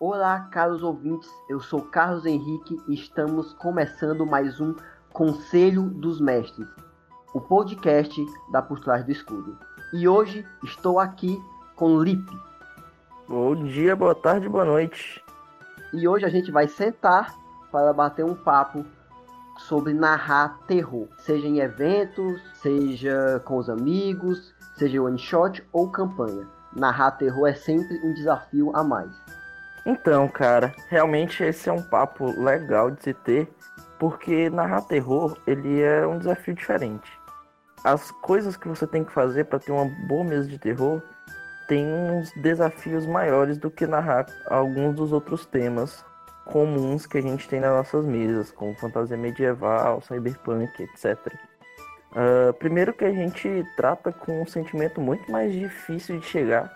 Olá, caros ouvintes. Eu sou Carlos Henrique e estamos começando mais um Conselho dos Mestres, o podcast da Por Trás do Escudo. E hoje estou aqui com Lipe. Bom dia, boa tarde, boa noite. E hoje a gente vai sentar para bater um papo sobre narrar terror, seja em eventos, seja com os amigos, seja one shot ou campanha. Narrar terror é sempre um desafio a mais. Então, cara, realmente esse é um papo legal de se ter, porque narrar terror, ele é um desafio diferente. As coisas que você tem que fazer para ter uma boa mesa de terror tem uns desafios maiores do que narrar alguns dos outros temas comuns que a gente tem nas nossas mesas, como fantasia medieval, cyberpunk, etc. Uh, primeiro que a gente trata com um sentimento muito mais difícil de chegar,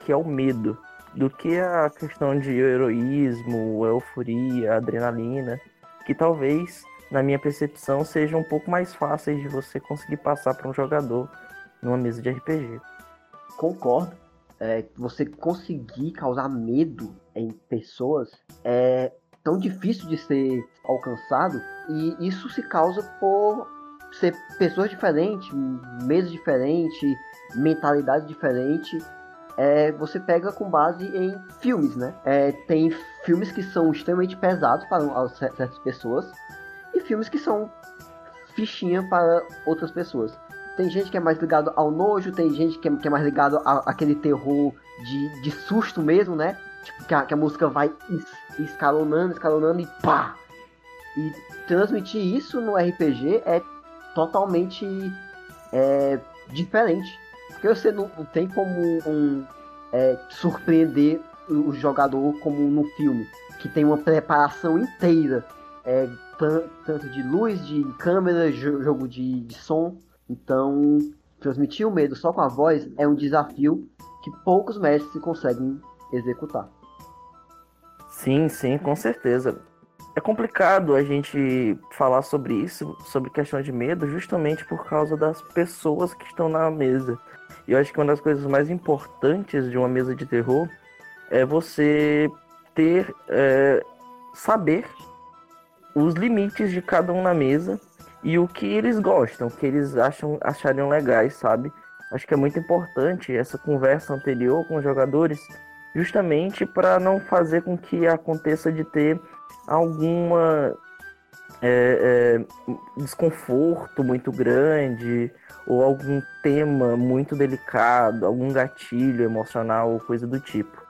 que é o medo do que a questão de heroísmo, euforia, adrenalina, que talvez, na minha percepção, sejam um pouco mais fáceis de você conseguir passar para um jogador numa mesa de RPG. Concordo. É, você conseguir causar medo em pessoas é tão difícil de ser alcançado e isso se causa por ser pessoas diferentes, mesas diferentes, mentalidade diferente é, você pega com base em filmes, né? É, tem filmes que são extremamente pesados para certas pessoas e filmes que são fichinha para outras pessoas. Tem gente que é mais ligado ao nojo, tem gente que é, que é mais ligado a, aquele terror de, de susto mesmo, né? Tipo, que a, que a música vai escalonando, escalonando e pá! E transmitir isso no RPG é totalmente é, diferente. Porque você não, não tem como um, é, surpreender o jogador como no filme, que tem uma preparação inteira, é, tanto de luz, de câmera, jogo de, de som. Então, transmitir o medo só com a voz é um desafio que poucos mestres conseguem executar. Sim, sim, com certeza. É complicado a gente falar sobre isso, sobre questão de medo, justamente por causa das pessoas que estão na mesa. E eu acho que uma das coisas mais importantes de uma mesa de terror é você ter, é, saber os limites de cada um na mesa e o que eles gostam, o que eles acham achariam legais, sabe? Acho que é muito importante essa conversa anterior com os jogadores, justamente para não fazer com que aconteça de ter alguma é, é, desconforto muito grande ou algum tema muito delicado, algum gatilho emocional ou coisa do tipo.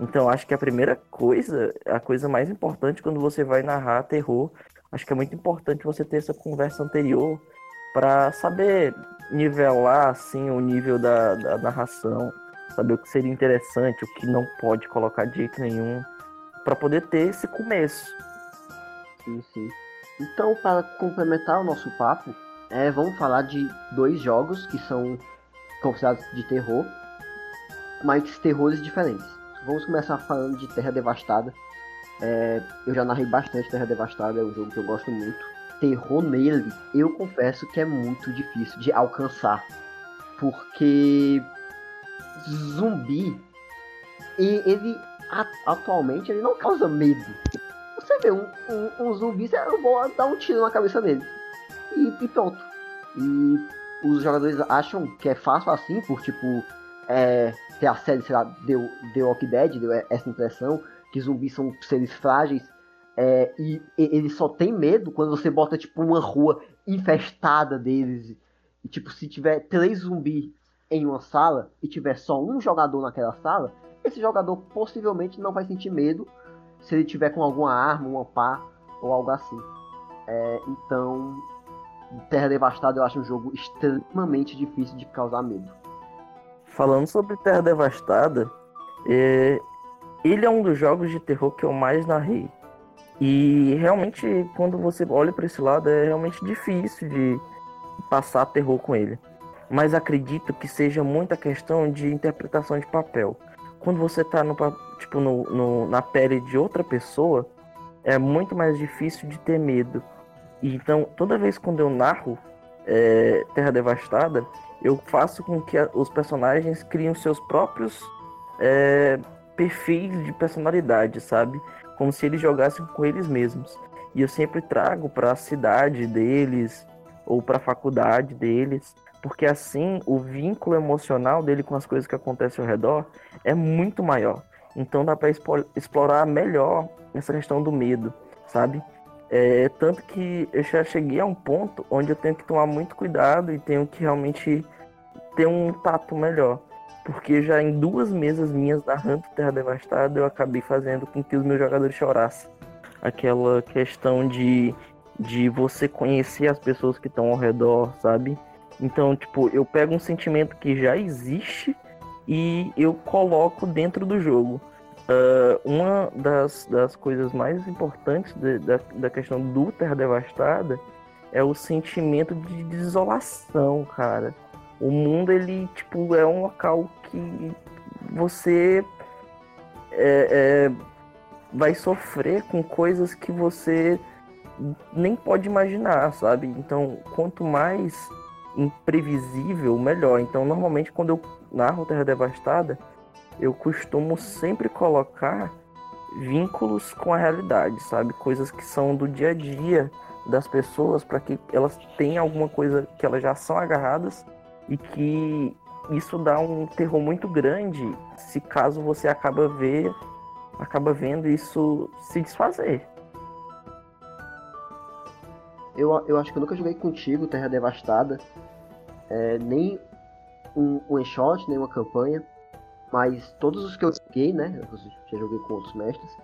Então acho que a primeira coisa, a coisa mais importante quando você vai narrar terror, acho que é muito importante você ter essa conversa anterior para saber nivelar assim o nível da, da narração, saber o que seria interessante, o que não pode colocar de jeito nenhum, para poder ter esse começo. Sim, sim. Então, para complementar o nosso papo, é, vamos falar de dois jogos que são considerados de terror, mas terrores diferentes. Vamos começar falando de Terra Devastada. É, eu já narrei bastante Terra Devastada, é um jogo que eu gosto muito. Terror nele, eu confesso que é muito difícil de alcançar, porque zumbi, ele atualmente ele não causa medo. Você vê um, um, um zumbi, eu vou dar um tiro na cabeça dele e, e pronto. E os jogadores acham que é fácil assim, por tipo, é, ter a série, sei lá, deu, The Walking Dead, deu essa impressão, que zumbis são seres frágeis. É, e, e ele só tem medo quando você bota, tipo, uma rua infestada deles. E, tipo, se tiver três zumbis em uma sala e tiver só um jogador naquela sala, esse jogador possivelmente não vai sentir medo se ele tiver com alguma arma, uma pá ou algo assim. É, então, Terra Devastada eu acho um jogo extremamente difícil de causar medo. Falando sobre Terra Devastada, é... ele é um dos jogos de terror que eu mais narrei. E realmente, quando você olha para esse lado, é realmente difícil de passar terror com ele. Mas acredito que seja muita questão de interpretação de papel. Quando você está no, tipo, no, no, na pele de outra pessoa, é muito mais difícil de ter medo então, toda vez quando eu narro é, Terra Devastada, eu faço com que a, os personagens criem seus próprios é, perfis de personalidade, sabe? Como se eles jogassem com eles mesmos. E eu sempre trago para a cidade deles ou para a faculdade deles, porque assim o vínculo emocional dele com as coisas que acontecem ao redor é muito maior. Então dá para explorar melhor essa questão do medo, sabe? É, tanto que eu já cheguei a um ponto onde eu tenho que tomar muito cuidado e tenho que realmente ter um tato melhor. Porque já em duas mesas minhas narrando Terra Devastada, eu acabei fazendo com que os meus jogadores chorassem. Aquela questão de, de você conhecer as pessoas que estão ao redor, sabe? Então, tipo, eu pego um sentimento que já existe e eu coloco dentro do jogo. Uh, uma das, das coisas mais importantes de, da, da questão do Terra Devastada é o sentimento de desolação, cara. O mundo, ele, tipo, é um local que você é, é, vai sofrer com coisas que você nem pode imaginar, sabe? Então, quanto mais imprevisível, melhor. Então, normalmente, quando eu narro Terra Devastada, eu costumo sempre colocar vínculos com a realidade, sabe? Coisas que são do dia a dia das pessoas para que elas tenham alguma coisa que elas já são agarradas e que isso dá um terror muito grande se caso você acaba ver acaba vendo isso se desfazer. Eu, eu acho que eu nunca joguei contigo Terra Devastada, é, nem um one shot, nem uma campanha. Mas todos os que eu joguei, né? Eu já joguei com outros mestres.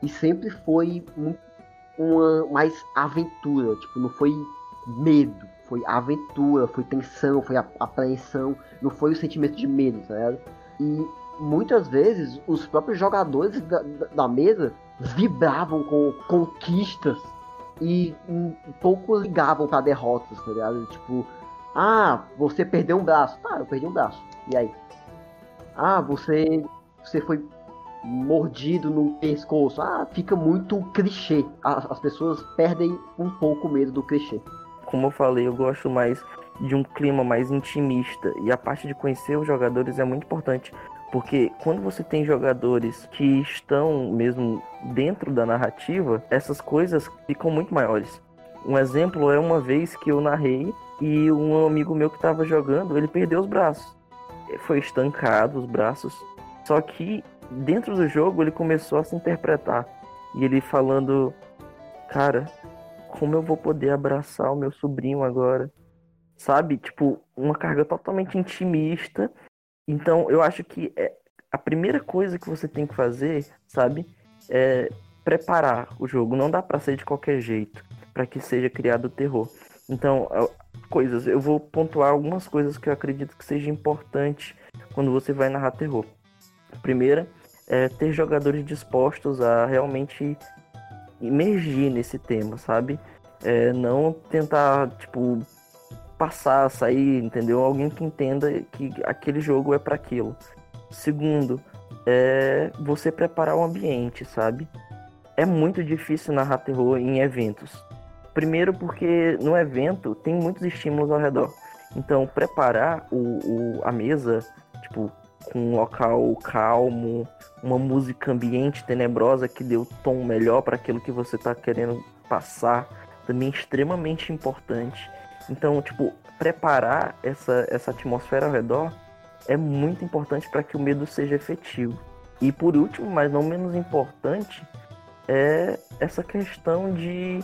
E sempre foi uma mais aventura. Tipo, não foi medo. Foi aventura, foi tensão, foi apreensão. Não foi o sentimento de medo, tá ligado? E muitas vezes os próprios jogadores da, da, da mesa vibravam com conquistas e um pouco ligavam para derrotas, tá ligado? Tipo, ah, você perdeu um braço. Tá, eu perdi um braço. E aí? Ah, você, você foi mordido no pescoço. Ah, fica muito clichê. As, as pessoas perdem um pouco o medo do clichê. Como eu falei, eu gosto mais de um clima mais intimista. E a parte de conhecer os jogadores é muito importante. Porque quando você tem jogadores que estão mesmo dentro da narrativa, essas coisas ficam muito maiores. Um exemplo é uma vez que eu narrei e um amigo meu que estava jogando, ele perdeu os braços foi estancado os braços. Só que dentro do jogo ele começou a se interpretar. E ele falando, cara, como eu vou poder abraçar o meu sobrinho agora? Sabe? Tipo, uma carga totalmente intimista. Então, eu acho que é a primeira coisa que você tem que fazer, sabe? É preparar o jogo. Não dá para ser de qualquer jeito para que seja criado o terror. Então, coisas. Eu vou pontuar algumas coisas que eu acredito que seja importante quando você vai narrar terror. A primeira é ter jogadores dispostos a realmente emergir nesse tema, sabe? É, não tentar, tipo, passar, sair, entendeu? Alguém que entenda que aquele jogo é para aquilo. Segundo, é você preparar o ambiente, sabe? É muito difícil narrar terror em eventos. Primeiro porque no evento tem muitos estímulos ao redor. Então, preparar o, o, a mesa, tipo, com um local calmo, uma música ambiente tenebrosa que dê o tom melhor para aquilo que você está querendo passar, também é extremamente importante. Então, tipo, preparar essa, essa atmosfera ao redor é muito importante para que o medo seja efetivo. E por último, mas não menos importante, é essa questão de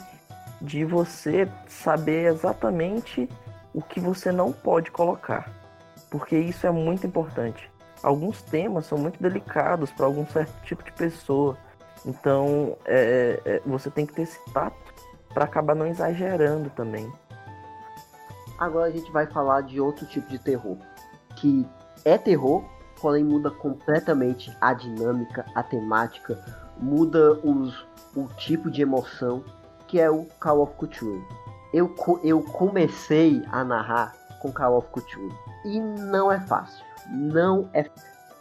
de você saber exatamente o que você não pode colocar, porque isso é muito importante. Alguns temas são muito delicados para algum certo tipo de pessoa, então é, é, você tem que ter esse tato para acabar não exagerando também. Agora a gente vai falar de outro tipo de terror, que é terror, porém muda completamente a dinâmica, a temática, muda os, o tipo de emoção que é o Call of Cthulhu. Eu, eu comecei a narrar com Call of Cthulhu e não é fácil. Não é.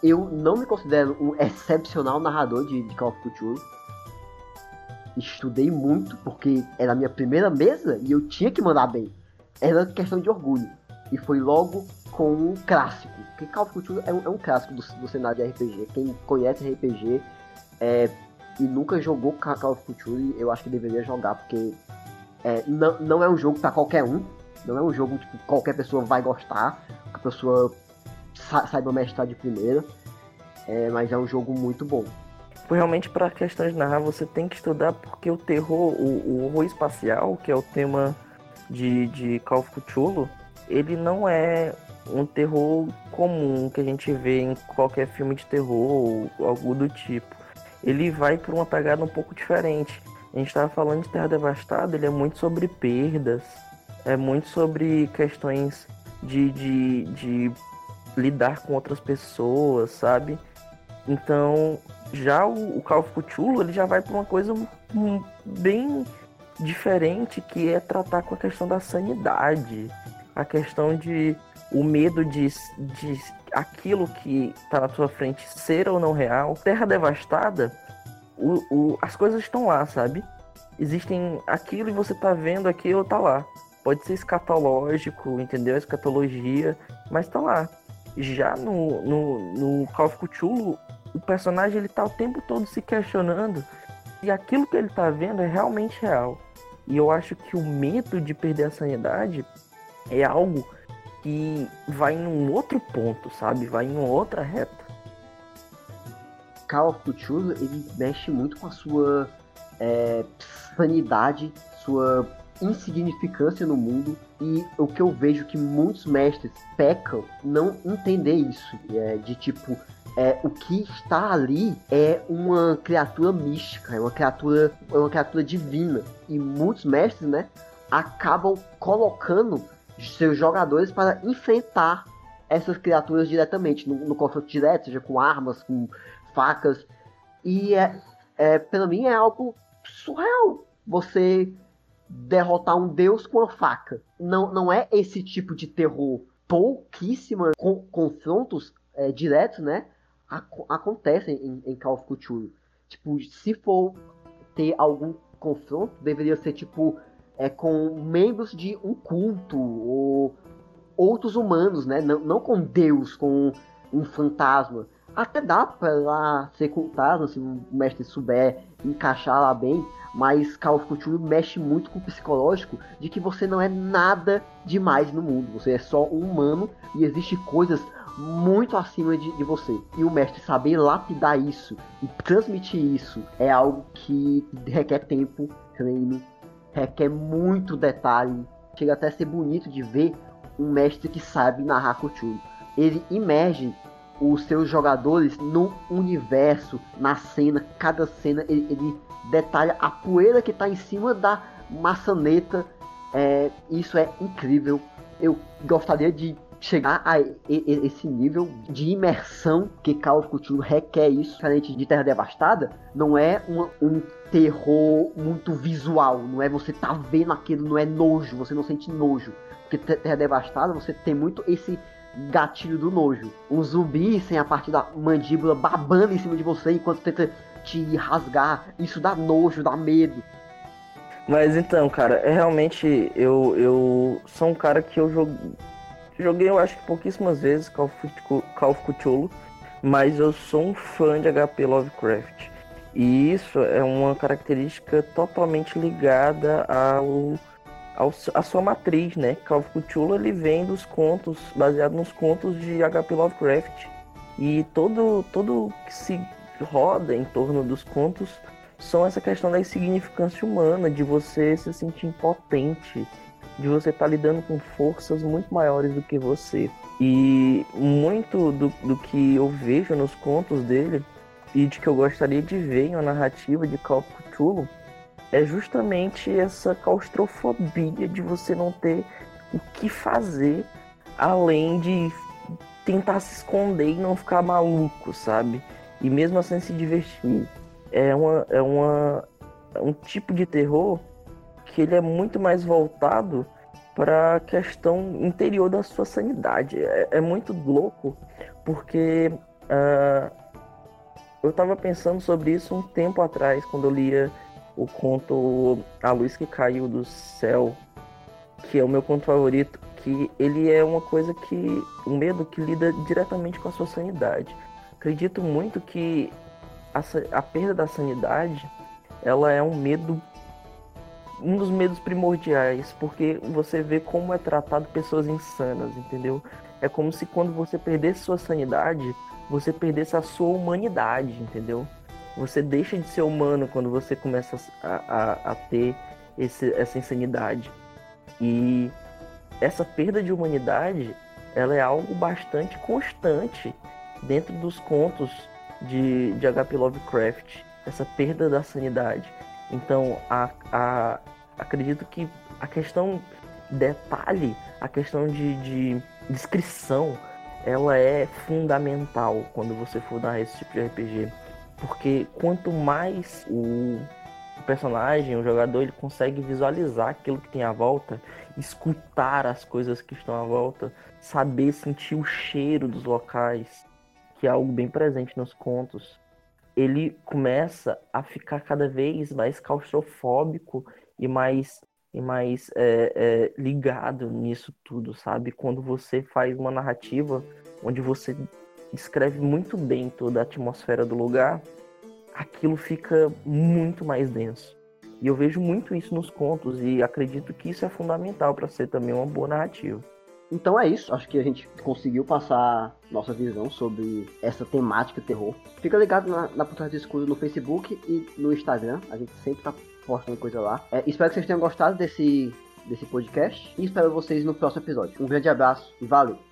Eu não me considero um excepcional narrador de, de Call of Cthulhu. Estudei muito porque era a minha primeira mesa e eu tinha que mandar bem. Era questão de orgulho. E foi logo com um clássico. Porque Call of Cthulhu é um, é um clássico do, do, cenário de RPG. Quem conhece RPG é, e nunca jogou Call of Cthulhu, eu acho que deveria jogar, porque é, não, não é um jogo para qualquer um. Não é um jogo que tipo, qualquer pessoa vai gostar, que a pessoa sa saiba mestrar de primeira. É, mas é um jogo muito bom. Realmente, para questões de narrar, você tem que estudar porque o terror, o, o horror espacial, que é o tema de, de Call of Cthulhu, ele não é um terror comum que a gente vê em qualquer filme de terror ou algo do tipo. Ele vai por uma pegada um pouco diferente. A gente estava falando de Terra Devastada, ele é muito sobre perdas, é muito sobre questões de, de, de lidar com outras pessoas, sabe? Então, já o, o Call of Cthulhu, ele já vai para uma coisa bem diferente, que é tratar com a questão da sanidade, a questão de o medo de, de aquilo que está na sua frente ser ou não real. Terra devastada, o, o, as coisas estão lá, sabe? Existem aquilo e você tá vendo aquilo, tá lá. Pode ser escatológico, entendeu? Escatologia, mas tá lá. Já no, no, no Call of Cthulhu, o personagem ele tá o tempo todo se questionando se aquilo que ele tá vendo é realmente real. E eu acho que o medo de perder a sanidade é algo que vai em um outro ponto, sabe? Vai em outra reta. Call of Cthulhu, ele mexe muito com a sua é, sanidade, sua insignificância no mundo e o que eu vejo que muitos mestres pecam não entender isso é, de tipo é, o que está ali é uma criatura mística, é uma criatura, é uma criatura divina. E muitos mestres, né, acabam colocando seus jogadores para enfrentar essas criaturas diretamente, no, no confronto direto, seja com armas, com facas. E é, é, pelo mim é algo surreal você derrotar um deus com a faca. Não, não é esse tipo de terror. Pouquíssimos confrontos é, diretos, né? Acontecem em, em Call of Cthulhu. Tipo, se for ter algum confronto, deveria ser tipo é, com membros de um culto ou outros humanos, né? Não, não com Deus, com um fantasma. Até dá pra lá ser cultado se o mestre souber encaixar lá bem, mas Call of Cthulhu mexe muito com o psicológico de que você não é nada demais no mundo, você é só um humano e existe coisas muito acima de, de, você. E o mestre saber lapidar isso e transmitir isso é algo que requer tempo, treino, requer muito detalhe. Chega até a ser bonito de ver um mestre que sabe narrar Cthulhu. Ele imerge os seus jogadores no universo, na cena, cada cena ele, ele detalha a poeira que está em cima da maçaneta. É, isso é incrível. Eu gostaria de chegar a esse nível de imersão que Call of Cthulhu requer isso, diferente de Terra Devastada, não é uma, um terror muito visual, não é você tá vendo aquilo, não é nojo, você não sente nojo. Porque Terra Devastada você tem muito esse gatilho do nojo. Um zumbi sem a parte da mandíbula babando em cima de você enquanto tenta te rasgar, isso dá nojo, dá medo. Mas então, cara, é realmente eu, eu sou um cara que eu jogo Joguei, eu acho que pouquíssimas vezes Call of, Cthulhu, mas eu sou um fã de HP Lovecraft. E isso é uma característica totalmente ligada ao, ao a sua matriz, né? Call of Cthulhu ele vem dos contos, baseado nos contos de HP Lovecraft. E todo todo que se roda em torno dos contos são essa questão da insignificância humana, de você se sentir impotente, de você estar tá lidando com forças muito maiores do que você. E muito do, do que eu vejo nos contos dele e de que eu gostaria de ver em uma narrativa de Call of é justamente essa claustrofobia de você não ter o que fazer além de tentar se esconder e não ficar maluco, sabe? E mesmo assim se divertir. É uma é uma é um tipo de terror que ele é muito mais voltado para a questão interior da sua sanidade. É, é muito louco, porque uh, eu estava pensando sobre isso um tempo atrás, quando eu lia o conto A Luz que Caiu do Céu, que é o meu conto favorito, que ele é uma coisa que. um medo que lida diretamente com a sua sanidade. Acredito muito que a, a perda da sanidade ela é um medo um dos medos primordiais, porque você vê como é tratado pessoas insanas, entendeu? É como se quando você perdesse sua sanidade, você perdesse a sua humanidade, entendeu? Você deixa de ser humano quando você começa a, a, a ter esse, essa insanidade. E essa perda de humanidade, ela é algo bastante constante dentro dos contos de, de H.P. Lovecraft. Essa perda da sanidade. Então, a, a, acredito que a questão detalhe, a questão de, de descrição, ela é fundamental quando você for dar esse tipo de RPG. Porque quanto mais o, personagem, o jogador, ele consegue visualizar aquilo que tem à volta, escutar as coisas que estão à volta, saber sentir o cheiro dos locais, que é algo bem presente nos contos, ele começa a ficar cada vez mais claustrofóbico e mais e mais é, é, ligado nisso tudo, sabe? Quando você faz uma narrativa onde você escreve muito bem toda a atmosfera do lugar, aquilo fica muito mais denso. E eu vejo muito isso nos contos e acredito que isso é fundamental para ser também uma boa narrativa. Então é isso, acho que a gente conseguiu passar nossa visão sobre essa temática terror. Fica ligado na, na Por Trás no Facebook e no Instagram, a gente sempre tá postando coisa lá. É, espero que vocês tenham gostado desse, desse podcast e espero vocês no próximo episódio. Um grande abraço e valeu!